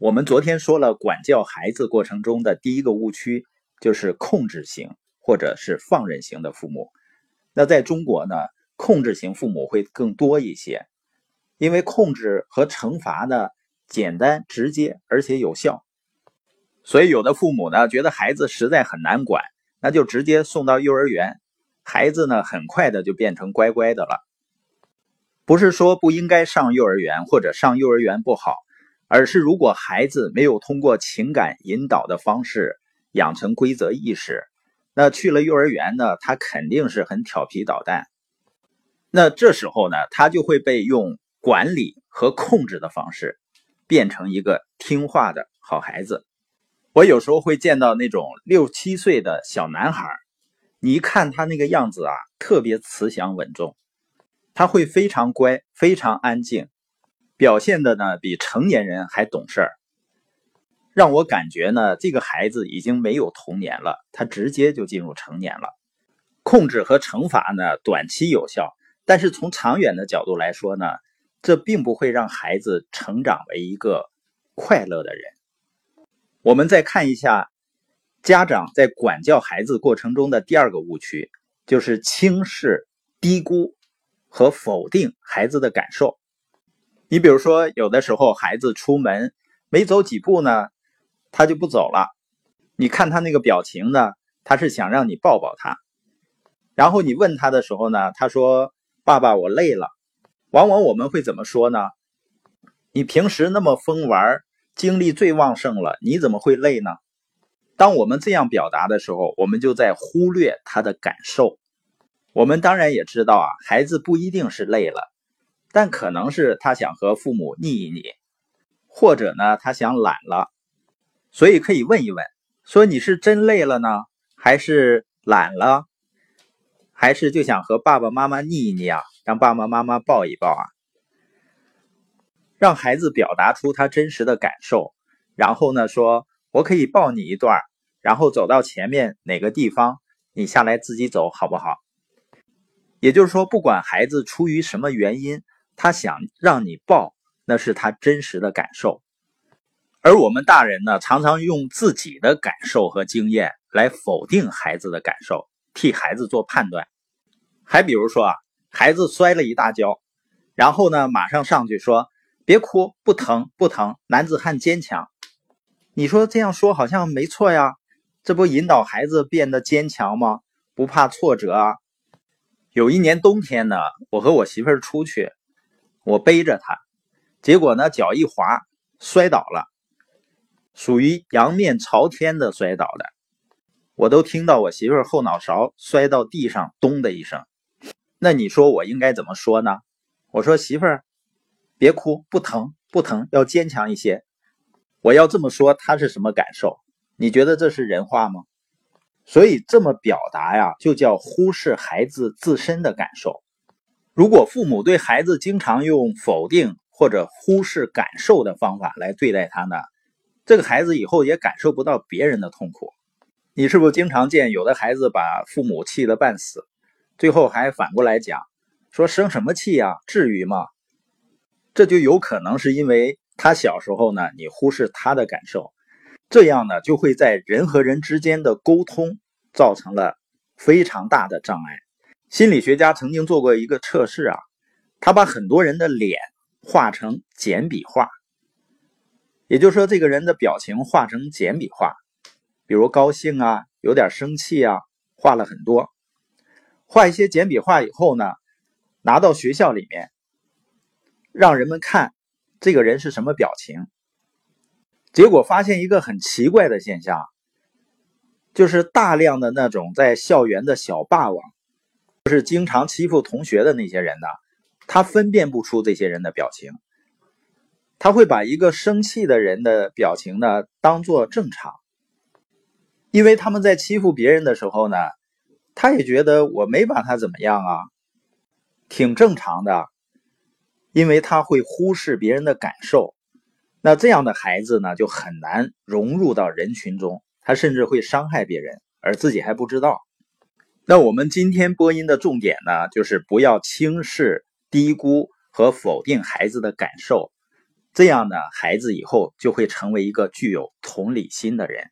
我们昨天说了，管教孩子过程中的第一个误区就是控制型或者是放任型的父母。那在中国呢，控制型父母会更多一些，因为控制和惩罚呢简单直接而且有效，所以有的父母呢觉得孩子实在很难管，那就直接送到幼儿园，孩子呢很快的就变成乖乖的了。不是说不应该上幼儿园或者上幼儿园不好。而是，如果孩子没有通过情感引导的方式养成规则意识，那去了幼儿园呢，他肯定是很调皮捣蛋。那这时候呢，他就会被用管理和控制的方式变成一个听话的好孩子。我有时候会见到那种六七岁的小男孩，你一看他那个样子啊，特别慈祥稳重，他会非常乖，非常安静。表现的呢比成年人还懂事儿，让我感觉呢这个孩子已经没有童年了，他直接就进入成年了。控制和惩罚呢短期有效，但是从长远的角度来说呢，这并不会让孩子成长为一个快乐的人。我们再看一下家长在管教孩子过程中的第二个误区，就是轻视、低估和否定孩子的感受。你比如说，有的时候孩子出门没走几步呢，他就不走了。你看他那个表情呢，他是想让你抱抱他。然后你问他的时候呢，他说：“爸爸，我累了。”往往我们会怎么说呢？你平时那么疯玩，精力最旺盛了，你怎么会累呢？当我们这样表达的时候，我们就在忽略他的感受。我们当然也知道啊，孩子不一定是累了。但可能是他想和父母腻一腻，或者呢，他想懒了，所以可以问一问，说你是真累了呢，还是懒了，还是就想和爸爸妈妈腻一腻啊，让爸爸妈妈抱一抱啊？让孩子表达出他真实的感受，然后呢，说我可以抱你一段，然后走到前面哪个地方，你下来自己走好不好？也就是说，不管孩子出于什么原因。他想让你抱，那是他真实的感受，而我们大人呢，常常用自己的感受和经验来否定孩子的感受，替孩子做判断。还比如说啊，孩子摔了一大跤，然后呢，马上上去说：“别哭，不疼，不疼，男子汉坚强。”你说这样说好像没错呀，这不引导孩子变得坚强吗？不怕挫折啊。有一年冬天呢，我和我媳妇儿出去。我背着他，结果呢，脚一滑，摔倒了，属于仰面朝天的摔倒的。我都听到我媳妇后脑勺摔到地上，咚的一声。那你说我应该怎么说呢？我说媳妇儿，别哭，不疼，不疼，要坚强一些。我要这么说，他是什么感受？你觉得这是人话吗？所以这么表达呀，就叫忽视孩子自身的感受。如果父母对孩子经常用否定或者忽视感受的方法来对待他呢，这个孩子以后也感受不到别人的痛苦。你是不是经常见有的孩子把父母气得半死，最后还反过来讲说生什么气呀？至于吗？这就有可能是因为他小时候呢，你忽视他的感受，这样呢就会在人和人之间的沟通造成了非常大的障碍。心理学家曾经做过一个测试啊，他把很多人的脸画成简笔画，也就是说，这个人的表情画成简笔画，比如高兴啊，有点生气啊，画了很多。画一些简笔画以后呢，拿到学校里面，让人们看这个人是什么表情。结果发现一个很奇怪的现象，就是大量的那种在校园的小霸王。是经常欺负同学的那些人呢，他分辨不出这些人的表情，他会把一个生气的人的表情呢当做正常，因为他们在欺负别人的时候呢，他也觉得我没把他怎么样啊，挺正常的，因为他会忽视别人的感受，那这样的孩子呢就很难融入到人群中，他甚至会伤害别人，而自己还不知道。那我们今天播音的重点呢，就是不要轻视、低估和否定孩子的感受，这样呢，孩子以后就会成为一个具有同理心的人。